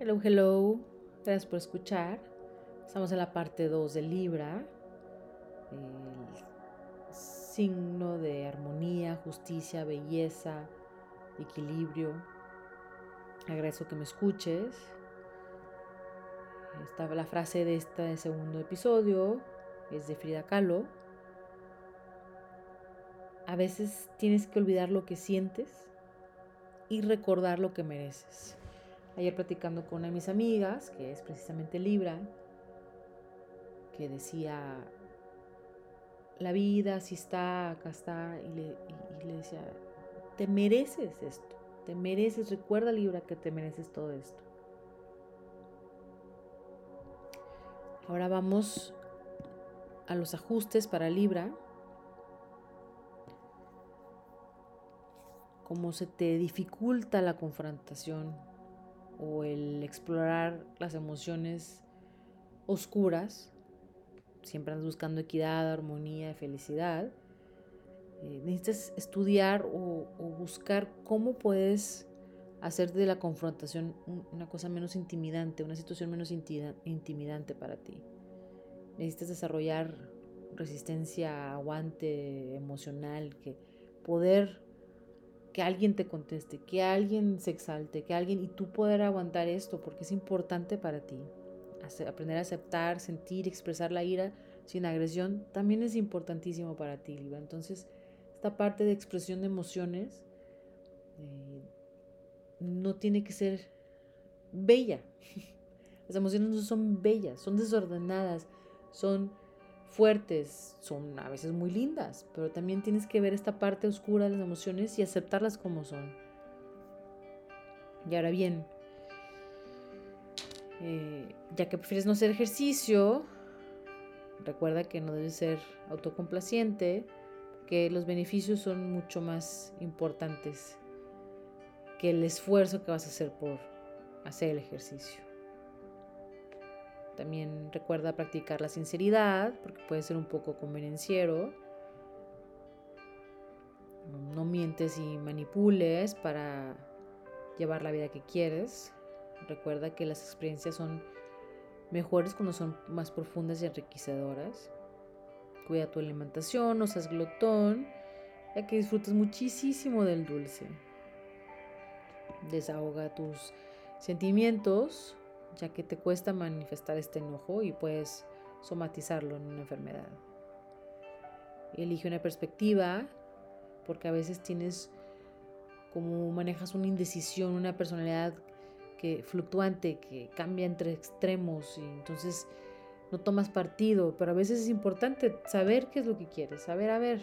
Hello, hello. Gracias por escuchar. Estamos en la parte 2 de Libra. El signo de armonía, justicia, belleza, equilibrio. Agradezco que me escuches. Esta, la frase de este segundo episodio es de Frida Kahlo. A veces tienes que olvidar lo que sientes y recordar lo que mereces ayer platicando con una de mis amigas, que es precisamente Libra, que decía, la vida así está, acá está, y le, y le decía, te mereces esto, te mereces, recuerda Libra que te mereces todo esto. Ahora vamos a los ajustes para Libra. Cómo se te dificulta la confrontación o el explorar las emociones oscuras, siempre andas buscando equidad, armonía, felicidad, eh, necesitas estudiar o, buscar cómo puedes hacer de la confrontación una cosa menos intimidante, una situación menos intimidante para ti. Necesitas desarrollar resistencia, aguante emocional, que poder que alguien te conteste, que alguien se exalte, que alguien y tú poder aguantar esto porque es importante para ti. Aprender a aceptar, sentir, expresar la ira sin agresión también es importantísimo para ti, Libra. Entonces, esta parte de expresión de emociones eh, no tiene que ser bella. Las emociones no son bellas, son desordenadas, son fuertes, son a veces muy lindas, pero también tienes que ver esta parte oscura de las emociones y aceptarlas como son. Y ahora bien, eh, ya que prefieres no hacer ejercicio, recuerda que no debes ser autocomplaciente, que los beneficios son mucho más importantes que el esfuerzo que vas a hacer por hacer el ejercicio. También recuerda practicar la sinceridad, porque puede ser un poco convenenciero. No mientes y manipules para llevar la vida que quieres. Recuerda que las experiencias son mejores cuando son más profundas y enriquecedoras. Cuida tu alimentación, no seas glotón, ya que disfrutas muchísimo del dulce. Desahoga tus sentimientos ya que te cuesta manifestar este enojo y puedes somatizarlo en una enfermedad. Elige una perspectiva, porque a veces tienes como manejas una indecisión, una personalidad que fluctuante, que cambia entre extremos y entonces no tomas partido, pero a veces es importante saber qué es lo que quieres, saber, a ver,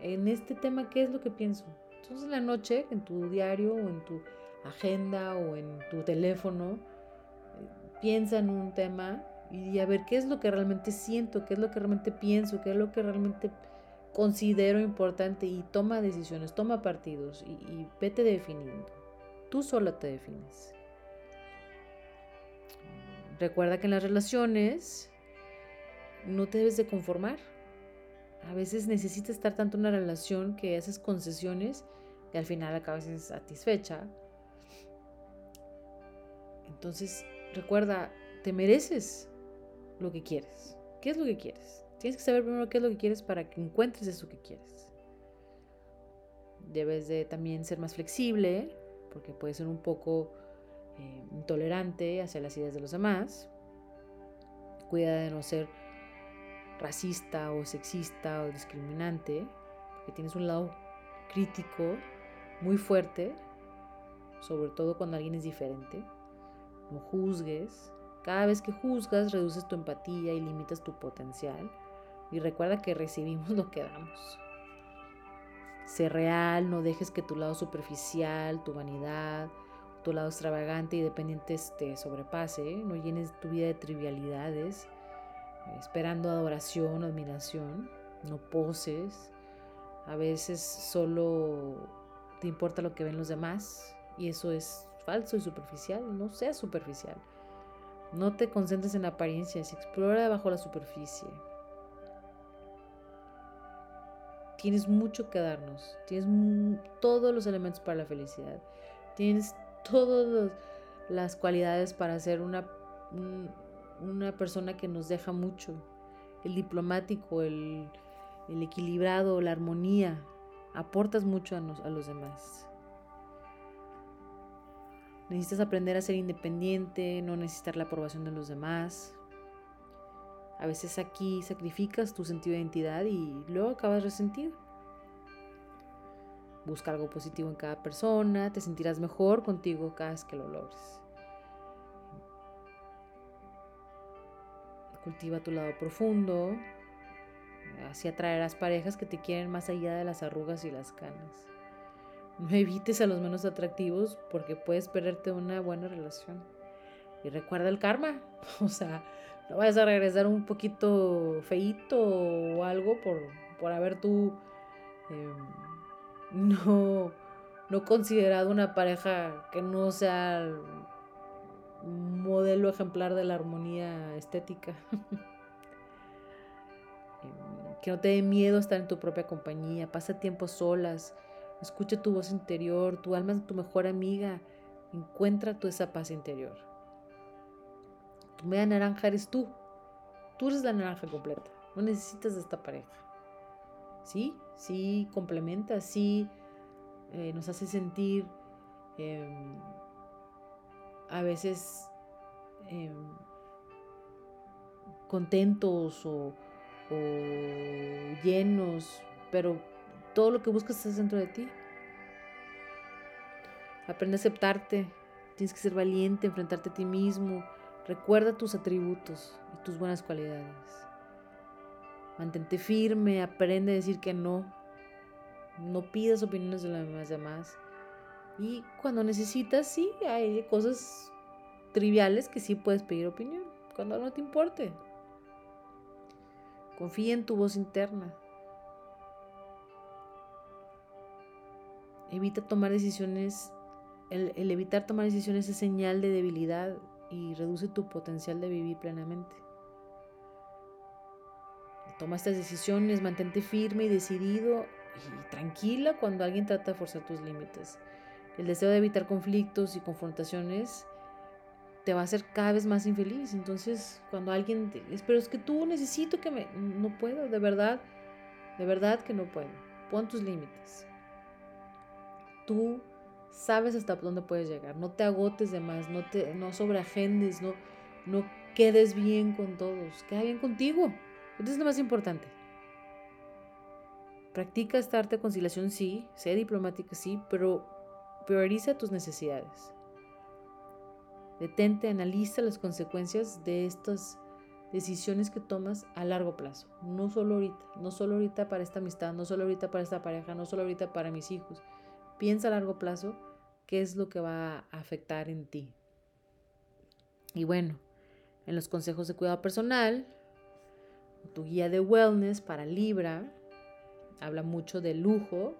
en este tema qué es lo que pienso. Entonces en la noche, en tu diario o en tu agenda o en tu teléfono, piensa en un tema y a ver qué es lo que realmente siento, qué es lo que realmente pienso, qué es lo que realmente considero importante y toma decisiones, toma partidos y, vete definiendo. Tú sola te defines. Recuerda que en las relaciones no te debes de conformar. A veces necesitas estar tanto en una relación que haces concesiones y al final acabas insatisfecha. Entonces, Recuerda, te mereces lo que quieres. ¿Qué es lo que quieres? Tienes que saber primero qué es lo que quieres para que encuentres eso que quieres. Debes de también ser más flexible, porque puedes ser un poco eh, intolerante hacia las ideas de los demás. Cuida de no ser racista o sexista o discriminante, porque tienes un lado crítico muy fuerte, sobre todo cuando alguien es diferente. No juzgues. Cada vez que juzgas, reduces tu empatía y limitas tu potencial. Y recuerda que recibimos lo que damos. Sé real, no dejes que tu lado superficial, tu vanidad, tu lado extravagante y dependiente te sobrepase. No llenes tu vida de trivialidades, esperando adoración o admiración. No poses. A veces solo te importa lo que ven los demás y eso es falso y superficial, no seas superficial. No te concentres en apariencias, explora bajo la superficie. Tienes mucho que darnos, tienes todos los elementos para la felicidad, tienes todos las cualidades para ser una, una persona que nos deja mucho. El diplomático, el, equilibrado, la armonía. Aportas mucho a, a los demás. Necesitas aprender a ser independiente, no necesitar la aprobación de los demás. A veces aquí sacrificas tu sentido de identidad y luego acabas resentido. Busca algo positivo en cada persona, te sentirás mejor contigo cada vez que lo logres. Cultiva tu lado profundo, así atraerás parejas que te quieren más allá de las arrugas y las canas. No evites a los menos atractivos porque puedes perderte una buena relación. Y recuerda el karma, o sea, no vayas a regresar un poquito feito o algo por, por haber tú em, no, no considerado una pareja que no sea un modelo ejemplar de la armonía estética. Em, que no te dé miedo estar en tu propia compañía, pasa tiempo solas, escucha tu voz interior, tu alma es tu mejor amiga, encuentra tu esa paz interior. Tu media naranja eres tú. Tú eres la naranja completa. No necesitas de esta pareja. ¿Sí? Sí, complementa, sí, eh, nos hace sentir em, a veces em, contentos o, o llenos, pero todo lo que buscas está dentro de ti. Aprende a aceptarte. Tienes que ser valiente, enfrentarte a ti mismo, Recuerda tus atributos y tus buenas cualidades. Mantente firme, aprende a decir que no. No pidas opiniones de los demás. Y cuando necesitas, sí, hay cosas triviales que sí puedes pedir opinión. Cuando no te importe. Confía en tu voz interna. Evita tomar decisiones. El, evitar tomar decisiones es señal de debilidad y reduce tu potencial de vivir plenamente. Toma estas decisiones, mantente firme y decidido y tranquila cuando alguien trata de forzar tus límites. El deseo de evitar conflictos y confrontaciones te va a hacer cada vez más infeliz. Entonces, cuando alguien te dice, pero es que tú necesito que me... No puedo, de verdad, de verdad que no puedo. Pon tus límites. Tú sabes hasta dónde puedes llegar, no te agotes de más, no te no sobreagendes, no no quedes bien con todos, queda bien contigo. Eso es lo más importante. Practica esta arte de conciliación, sí, sé diplomática, sí, pero prioriza tus necesidades. Detente, analiza las consecuencias de estas decisiones que tomas a largo plazo. No solo ahorita, no solo ahorita para esta amistad, no solo ahorita para esta pareja, no solo ahorita para mis hijos. Piensa a largo plazo qué es lo que va a afectar en ti. Y bueno, en los consejos de cuidado personal, tu guía de wellness para Libra habla mucho de lujo,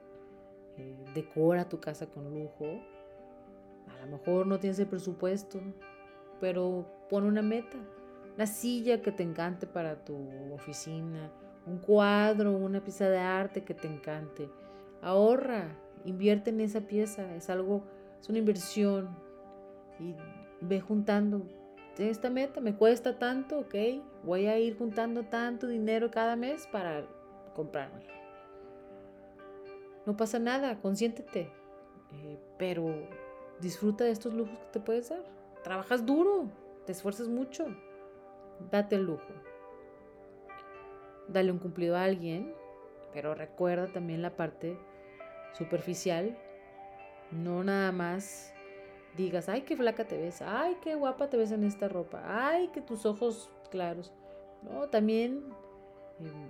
eh, decora tu casa con lujo. A lo mejor no tienes el presupuesto, pero pon una meta, una silla que te encante para tu oficina, un cuadro, una pieza de arte que te encante. Ahorra, invierte en esa pieza, es algo es una inversión y ve juntando. Esta meta me cuesta tanto, ok, voy a ir juntando tanto dinero cada mes para comprármelo. No pasa nada, consiéntete, eh, pero disfruta de estos lujos que te puedes dar. Trabajas duro, te esfuerzas mucho, date el lujo. Dale un cumplido a alguien, pero recuerda también la parte superficial no nada más digas, ay, qué flaca te ves, ay, qué guapa te ves en esta ropa, ay, que tus ojos claros. No, también em,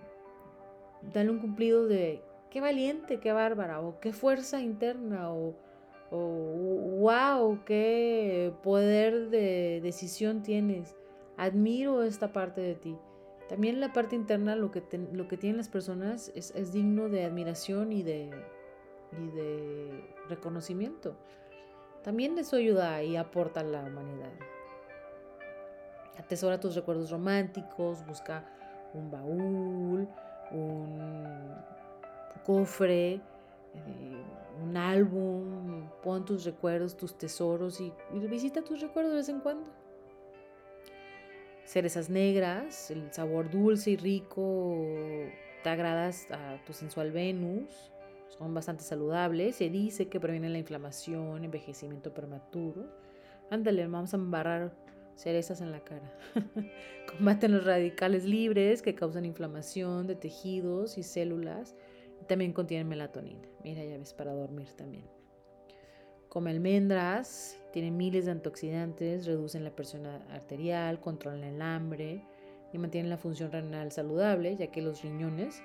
dale un cumplido de qué valiente, qué bárbara, o qué fuerza interna, o, o wow, qué poder de decisión tienes. Admiro esta parte de ti. También la parte interna, lo que, lo que tienen las personas es, es digno de admiración y de, y de reconocimiento. También eso ayuda y aporta a la humanidad. Atesora tus recuerdos románticos, busca un baúl, un cofre eh, un álbum, pon tus recuerdos, tus tesoros y, visita tus recuerdos de vez en cuando. Cerezas negras, el sabor dulce y rico te agradas a tu sensual Venus, son bastante saludables. Se dice que previenen la inflamación, envejecimiento prematuro. Ándale, vamos a embarrar cerezas en la cara. Combaten los radicales libres que causan inflamación de tejidos y células. También contienen melatonina. Mira, ya ves, para dormir también. Come almendras, tienen miles de antioxidantes, reducen la presión arterial, controlan el hambre y mantienen la función renal saludable, ya que los riñones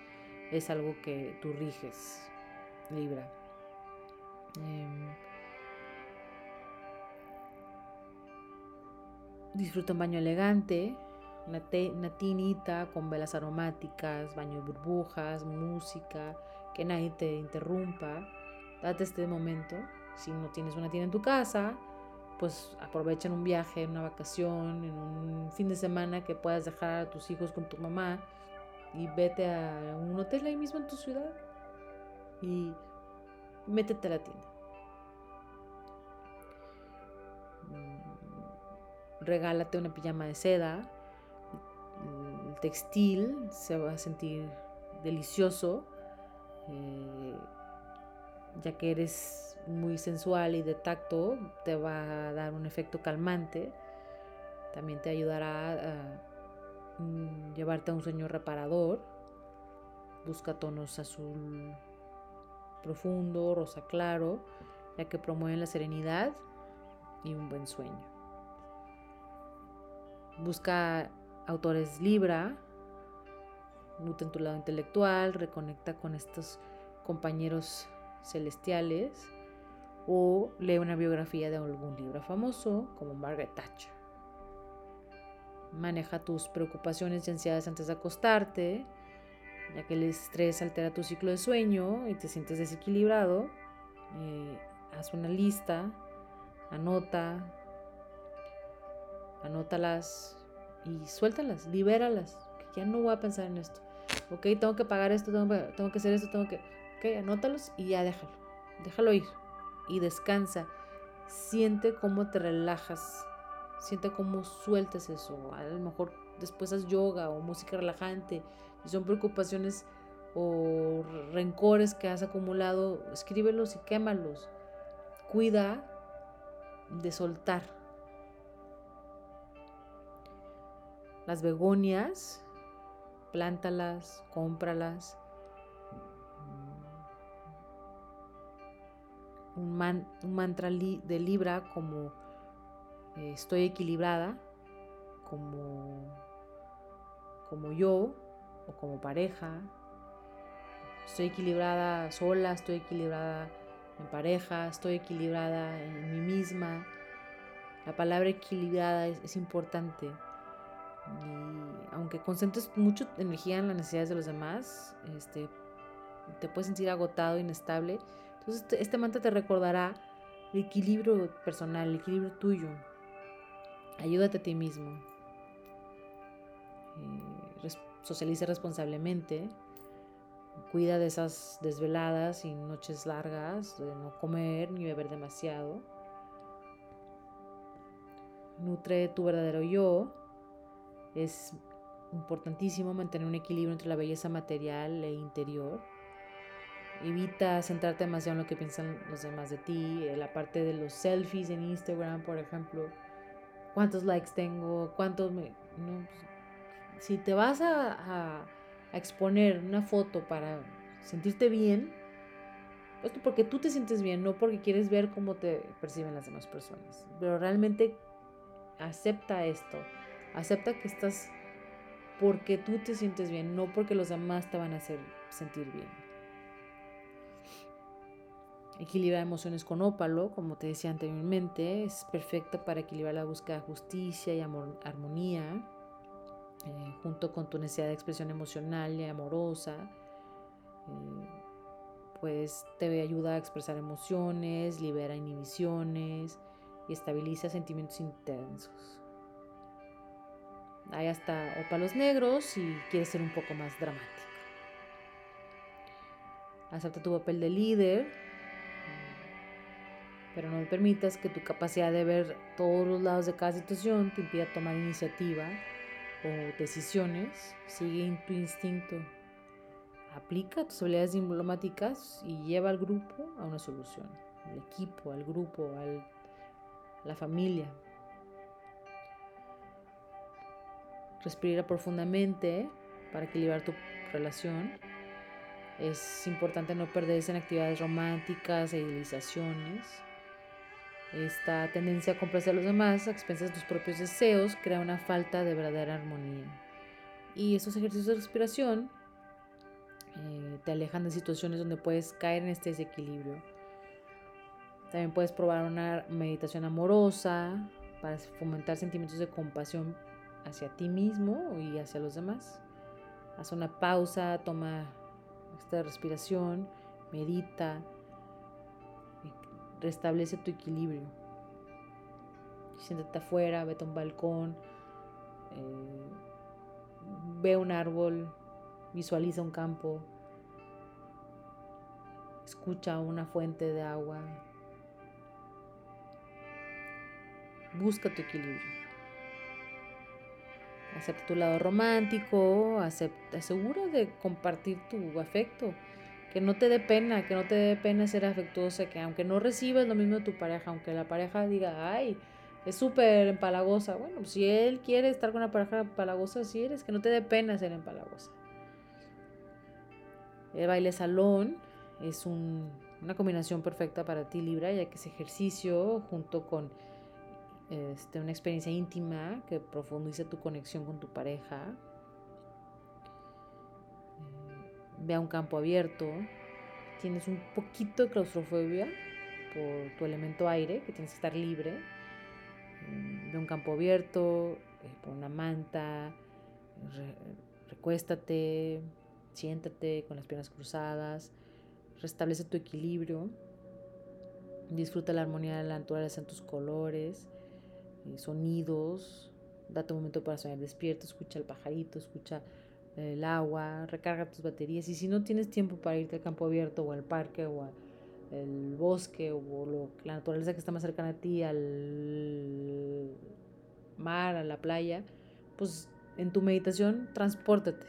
es algo que tú riges, Libra. Em, disfruta un baño elegante, una, una, tinita con velas aromáticas, baño de burbujas, música, que nadie te interrumpa. Date este momento. Si no tienes una tina en tu casa, pues aprovecha en un viaje, en una vacación, en un fin de semana que puedas dejar a tus hijos con tu mamá y vete a un hotel ahí mismo en tu ciudad y métete a la tienda. Mm, regálate una pijama de seda. El textil se va a sentir delicioso, eh, ya que eres muy sensual y de tacto, te va a dar un efecto calmante. También te ayudará a mm, llevarte a un sueño reparador. Busca tonos azul profundo, rosa claro, ya que promueven la serenidad y un buen sueño. Busca autores Libra, nutre en tu lado intelectual, reconecta con estos compañeros celestiales o lee una biografía de algún libro famoso como Margaret Thatcher. Maneja tus preocupaciones y ansiedades antes de acostarte, ya que el estrés altera tu ciclo de sueño y te sientes desequilibrado. Eh, haz una lista, anota, anótalas y suéltalas, libéralas. Ya no voy a pensar en esto. Ok, tengo que pagar esto, tengo, tengo que hacer esto, tengo que... Ok, anótalos y ya déjalo. Déjalo ir. Y descansa. Siente cómo te relajas. Siente cómo sueltas eso. A lo mejor después haz yoga o música relajante. Si son preocupaciones o rencores que has acumulado, escríbelos y quémalos. Cuida de soltar. Las begonias, plántalas, cómpralas. Un, mantra de Libra como eh, estoy equilibrada, como, como yo o como pareja. Estoy equilibrada sola, estoy equilibrada en pareja, estoy equilibrada en mí misma. La palabra equilibrada es, importante. Y aunque concentres mucha energía en las necesidades de los demás, este, te puedes sentir agotado, inestable. Entonces este, este mantra te recordará el equilibrio personal, el equilibrio tuyo. Ayúdate a ti mismo. Eh, socialice responsablemente. Cuida de esas desveladas y noches largas, de no comer ni beber demasiado. Nutre tu verdadero yo. Es importantísimo mantener un equilibrio entre la belleza material e interior. Evita centrarte demasiado en lo que piensan los demás de ti. La parte de los selfies en Instagram, por ejemplo. ¿Cuántos likes tengo? ¿Cuántos me.? Si te vas a, exponer una foto para sentirte bien, pues porque tú te sientes bien, no porque quieres ver cómo te perciben las demás personas. Pero realmente acepta esto, acepta que estás porque tú te sientes bien, no porque los demás te van a hacer sentir bien. Equilibra emociones con ópalo, como te decía anteriormente, es perfecta para equilibrar la búsqueda de justicia y armonía. Eh, junto con tu necesidad de expresión emocional y amorosa, eh, pues te ayuda a expresar emociones, libera inhibiciones y estabiliza sentimientos intensos. Hay hasta ópalos negros si quieres ser un poco más dramático. Acepta tu papel de líder, pero no permitas que tu capacidad de ver todos los lados de cada situación te impida tomar iniciativa o decisiones. Sigue tu instinto. Aplica tus habilidades diplomáticas y lleva al grupo a una solución, al equipo, al grupo, a la familia. Respira profundamente para equilibrar tu relación. Es importante no perderse en actividades románticas e idealizaciones. Esta tendencia a complacer a los demás a expensas de tus propios deseos crea una falta de verdadera armonía. Y estos ejercicios de respiración eh, te alejan de situaciones donde puedes caer en este desequilibrio. También puedes probar una meditación amorosa para fomentar sentimientos de compasión hacia ti mismo y hacia los demás. Haz una pausa, toma esta respiración, medita, restablece tu equilibrio. Siéntate afuera, vete a un balcón, eh, ve un árbol, visualiza un campo, escucha una fuente de agua, busca tu equilibrio. Acepta tu lado romántico, acepta, asegura de compartir tu afecto. Que no te dé pena, que no te dé pena ser afectuosa, que aunque no recibas lo mismo de tu pareja, aunque la pareja diga, ay, es súper empalagosa. Bueno, si él quiere estar con una pareja empalagosa, si eres, que no te dé pena ser empalagosa. El baile salón es una combinación perfecta para ti, Libra, ya que es ejercicio junto con este, una experiencia íntima que profundice tu conexión con tu pareja. Ve a un campo abierto. Tienes un poquito de claustrofobia por tu elemento aire, que tienes que estar libre. Mm, ve un campo abierto, eh, pon una manta, recuéstate, siéntate con las piernas cruzadas, restablece tu equilibrio, disfruta la armonía de la naturaleza en tus colores eh, sonidos, date un momento para soñar despierto, escucha el pajarito, escucha el agua, recarga tus baterías y si no tienes tiempo para irte al campo abierto o al parque o al bosque o lo, la naturaleza que está más cercana a ti, al mar, a la playa, pues en tu meditación transpórtate.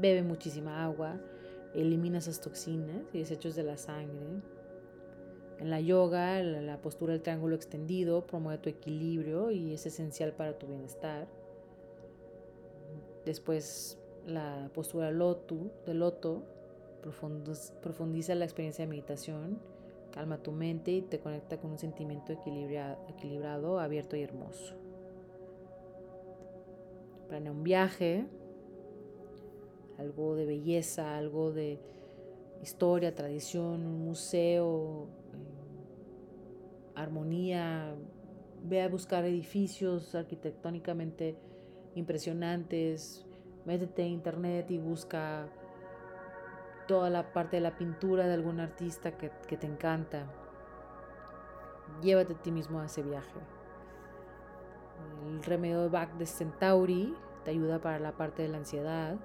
Bebe muchísima agua, elimina esas toxinas y desechos de la sangre en la yoga, la, postura del triángulo extendido promueve tu equilibrio y es esencial para tu bienestar. Después, la postura del loto, del loto profundiza la experiencia de meditación, calma tu mente y te conecta con un sentimiento equilibrado, abierto y hermoso. Planea un viaje, algo de belleza, algo de historia, tradición, un museo, armonía, ve a buscar edificios arquitectónicamente impresionantes, métete en internet y busca toda la parte de la pintura de algún artista que, te encanta. Llévate a ti mismo a ese viaje. El remedio de Bach de Centauri te ayuda para la parte de la ansiedad.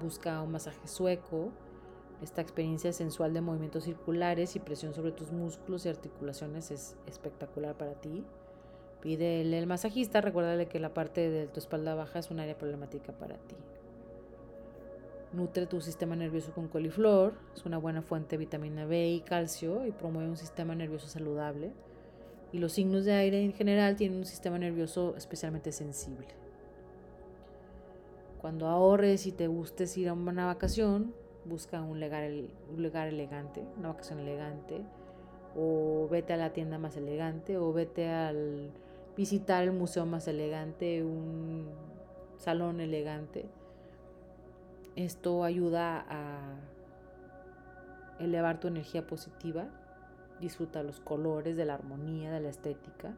Busca un masaje sueco esta experiencia sensual de movimientos circulares y presión sobre tus músculos y articulaciones es espectacular para ti. Pídele al masajista, recuérdale que la parte de tu espalda baja es un área problemática para ti. Nutre tu sistema nervioso con coliflor, es una buena fuente de vitamina B y calcio y promueve un sistema nervioso saludable. Y los signos de aire en general tienen un sistema nervioso especialmente sensible. Cuando ahorres y te gustes ir a una vacación, busca un lugar, un lugar elegante, una vacación elegante, o vete a la tienda más elegante, o vete al visitar el museo más elegante, un salón elegante. Esto ayuda a elevar tu energía positiva, disfruta los colores, de la armonía, de la estética.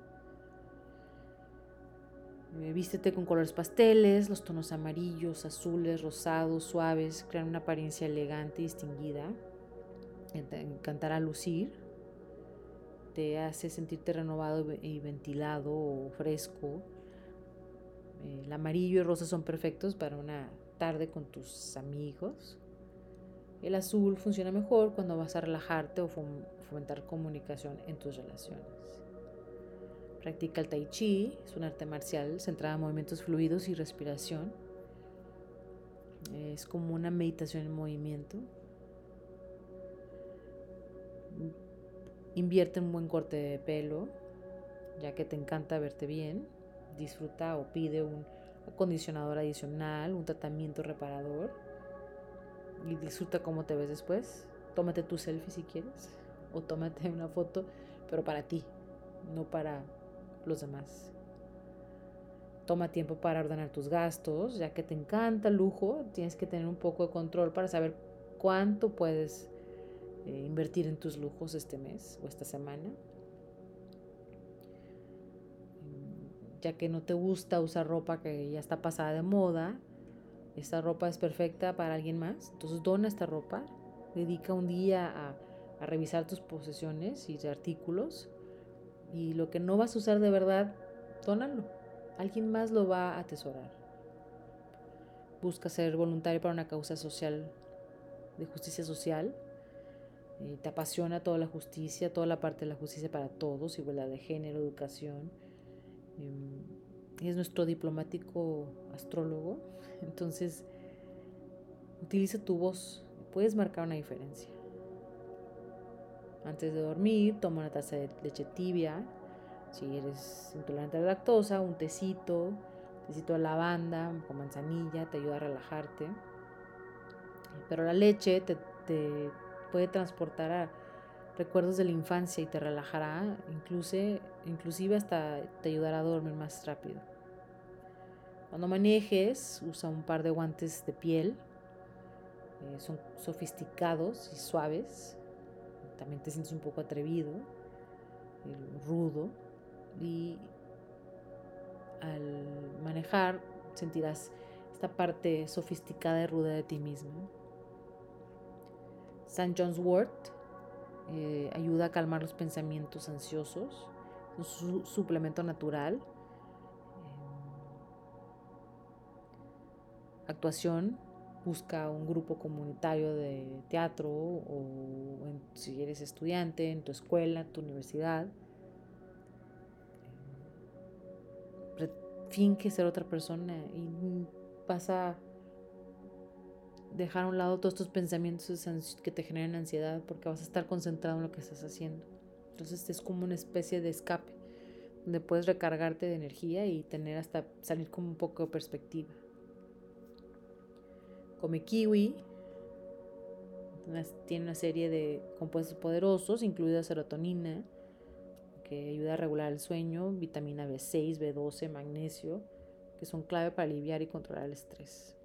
Eh, vístete con colores pasteles, los tonos amarillos, azules, rosados, suaves, crean una apariencia elegante y distinguida. Encantará lucir. Te hace sentirte renovado y ventilado o fresco. El amarillo y rosa son perfectos para una tarde con tus amigos. El azul funciona mejor cuando vas a relajarte o fomentar comunicación en tus relaciones. Practica el tai chi, es un arte marcial centrado en movimientos fluidos y respiración. Es como una meditación en movimiento. Invierte un buen corte de pelo, ya que te encanta verte bien. Disfruta o pide un acondicionador adicional, un tratamiento reparador y disfruta cómo te ves después. Tómate tu selfie si quieres o tómate una foto, pero para ti, no para los demás. Toma tiempo para ordenar tus gastos, ya que te encanta el lujo, tienes que tener un poco de control para saber cuánto puedes eh, invertir en tus lujos este mes o esta semana. Ya que no te gusta usar ropa que ya está pasada de moda, esta ropa es perfecta para alguien más, entonces dona esta ropa, dedica un día a, a revisar tus posesiones y artículos y lo que no vas a usar de verdad, dónalo. Alguien más lo va a atesorar. Busca ser voluntario para una causa social, de justicia social. Eh, te apasiona toda la justicia, toda la parte de la justicia para todos, igualdad de género, educación. Em, es nuestro diplomático astrólogo. Entonces, utiliza tu voz. Puedes marcar una diferencia. Antes de dormir, toma una taza de leche tibia. Si eres intolerante a la lactosa, un tecito, tecito de lavanda con manzanilla, te ayuda a relajarte. Pero la leche te, te puede transportar a recuerdos de la infancia y te relajará, inclusive, inclusive hasta te ayudará a dormir más rápido. Cuando manejes, usa un par de guantes de piel. Eh, son sofisticados y suaves también te sientes un poco atrevido, rudo, y al manejar sentirás esta parte sofisticada y ruda de ti mismo. St. John's Wort eh, ayuda a calmar los pensamientos ansiosos, es un suplemento natural. Eh, actuación busca un grupo comunitario de teatro o si eres estudiante en tu escuela, en tu universidad. Finge ser otra persona y vas a dejar a un lado todos estos pensamientos que te generan ansiedad porque vas a estar concentrado en lo que estás haciendo. Entonces es como una especie de escape donde puedes recargarte de energía y tener hasta salir con un poco de perspectiva. Come kiwi. Tiene una serie de compuestos poderosos, incluida serotonina, que ayuda a regular el sueño, vitamina B6, B12, magnesio, que son clave para aliviar y controlar el estrés.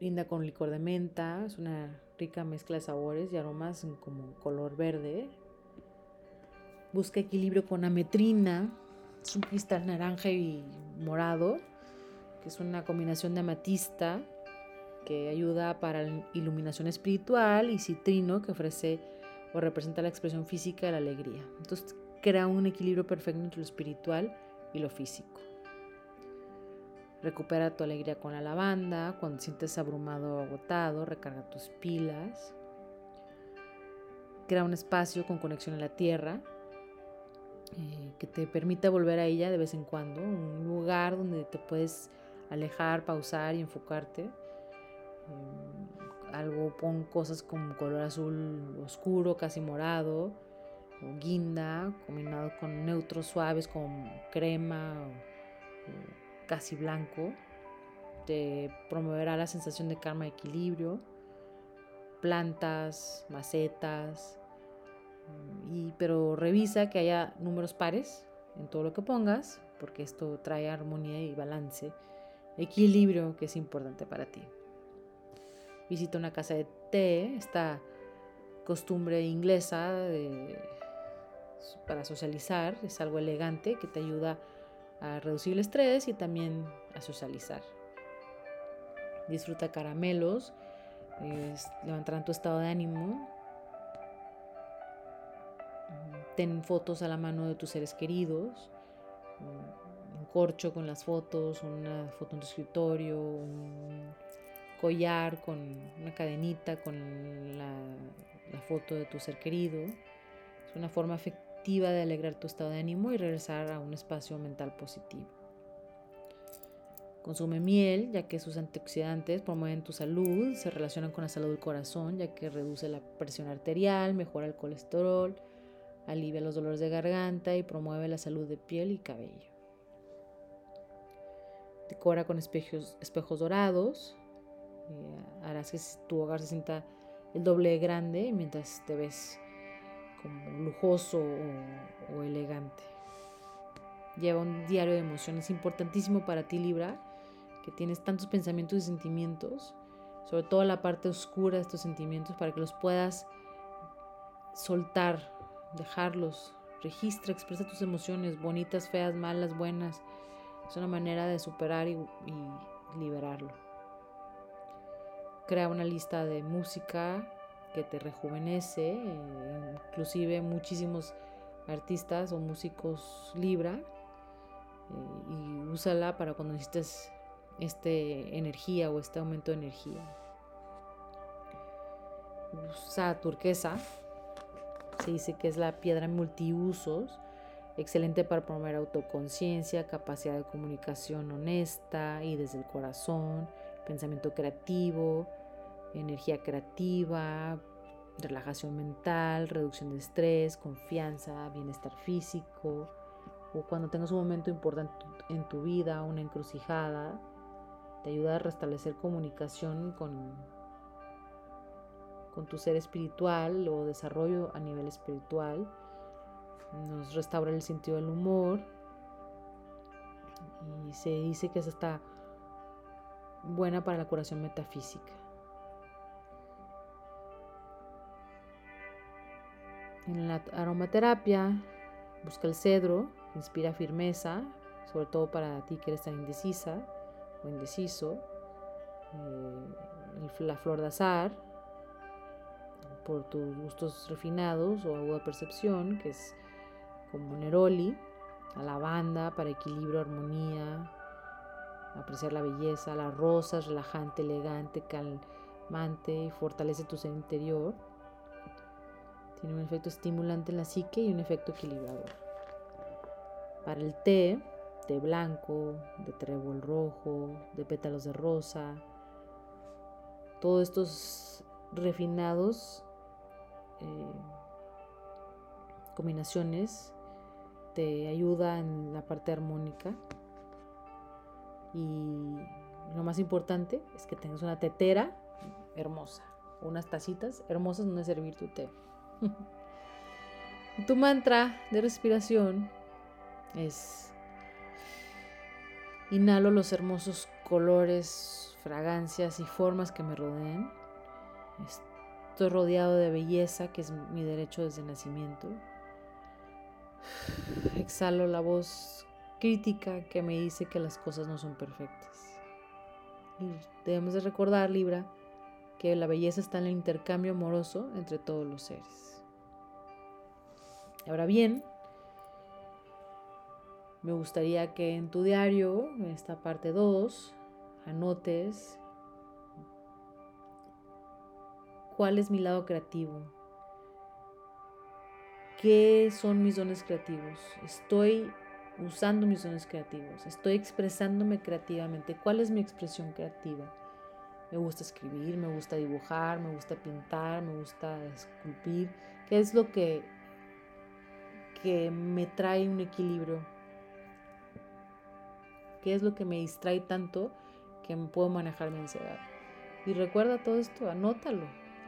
Linda con licor de menta, es una rica mezcla de sabores y aromas como color verde. Busca equilibrio con ametrina, es un cristal naranja y morado que es una combinación de amatista que ayuda para iluminación espiritual y citrino que ofrece o representa la expresión física de la alegría. Entonces crea un equilibrio perfecto entre lo espiritual y lo físico. Recupera tu alegría con la lavanda, cuando sientes abrumado o agotado, recarga tus pilas. Crea un espacio con conexión a la tierra, eh, que te permita volver a ella de vez en cuando, un lugar donde te puedes alejar, pausar y enfocarte. Mm, algo, pon cosas con color azul oscuro, casi morado, o guinda, combinado con neutros suaves como crema casi blanco. Te promoverá la sensación de calma y equilibrio. Plantas, macetas, mm, y, pero revisa que haya números pares en todo lo que pongas, porque esto trae armonía y balance equilibrio que es importante para ti. Visita una casa de té, esta costumbre inglesa para socializar, es algo elegante que te ayuda a reducir el estrés y también a socializar. Disfruta caramelos, levantarán tu estado de ánimo. Ten fotos a la mano de tus seres queridos corcho con las fotos, una foto en tu escritorio, un collar con una cadenita con la, la foto de tu ser querido. Es una forma efectiva de alegrar tu estado de ánimo y regresar a un espacio mental positivo. Consume miel, ya que sus antioxidantes promueven tu salud, se relacionan con la salud del corazón, ya que reduce la presión arterial, mejora el colesterol, alivia los dolores de garganta y promueve la salud de piel y cabello. Decora con espejos, espejos dorados, eh, harás que tu hogar se sienta el doble grande mientras te ves como lujoso o, elegante. Lleva un diario de emociones importantísimo para ti, Libra, que tienes tantos pensamientos y sentimientos, sobre todo la parte oscura de estos sentimientos, para que los puedas soltar, dejarlos. Registra, expresa tus emociones, bonitas, feas, malas, buenas. Es una manera de superar y liberarlo. Crea una lista de música que te rejuvenece, inclusive muchísimos artistas o músicos Libra, eh, y úsala para cuando necesites este energía o este aumento de energía. Usa turquesa, se dice que es la piedra multiusos, excelente para promover autoconciencia, capacidad de comunicación honesta y desde el corazón, pensamiento creativo, energía creativa, relajación mental, reducción de estrés, confianza, bienestar físico, o cuando tengas un momento importante en tu vida, una encrucijada, te ayuda a restablecer comunicación con, con tu ser espiritual o desarrollo a nivel espiritual. Nos restaura el sentido del humor. Y se dice que es hasta buena para la curación metafísica. En la aromaterapia busca el cedro, inspira firmeza, sobre todo para ti que eres tan indecisa o indeciso, eh, la flor de azar, por tus gustos refinados o aguda percepción, que es como neroli, la lavanda para equilibrio, armonía, apreciar la belleza, las rosas, relajante, elegante, calmante y fortalece tu ser interior. Tiene un efecto estimulante en la psique y un efecto equilibrador. Para el té, de blanco, de trébol rojo, de pétalos de rosa. Todos estos refinados eh, combinaciones te ayuda en la parte armónica y lo más importante es que tengas una tetera hermosa, unas tacitas hermosas donde servir tu té. tu mantra de respiración es Inhalo los hermosos colores, fragancias y formas que me rodeen. Estoy rodeado de belleza, que es mi derecho desde nacimiento. Exhalo la voz crítica que me dice que las cosas no son perfectas. Y debemos de recordar, Libra, que la belleza está en el intercambio amoroso entre todos los seres. Ahora bien, me gustaría que en tu diario, en esta parte 2, anotes cuál es mi lado creativo, qué son mis dones creativos, estoy usando mis dones creativos, estoy expresándome creativamente, cuál es mi expresión creativa. Me gusta escribir, me gusta dibujar, me gusta pintar, me gusta esculpir. ¿Qué es lo que, que me trae un equilibrio ¿Qué es lo que me distrae tanto que puedo manejar mi ansiedad? Y recuerda todo esto, anótalo,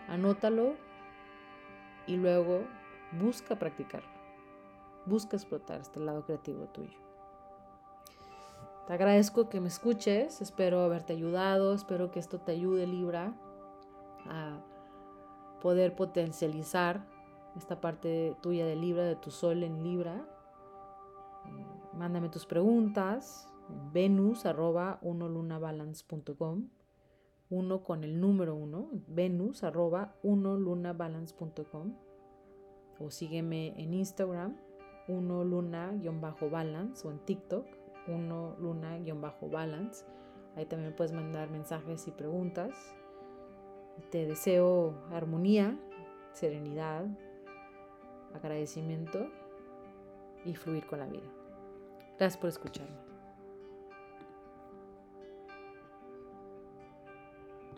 anótalo y luego busca practicarlo. Busca explotar este lado creativo tuyo. Te agradezco que me escuches, espero haberte ayudado, espero que esto te ayude Libra a poder potencializar esta parte tuya de Libra, de tu sol en Libra. Mándame tus preguntas, venus arroba unolunabalance.com uno con el número uno, venus arroba unolunabalance.com o sígueme en Instagram, uno luna-balance o en TikTok, 1 luna-balance. Ahí también puedes mandar mensajes y preguntas. Te deseo armonía, serenidad, agradecimiento y fluir con la vida. Gracias por escucharme.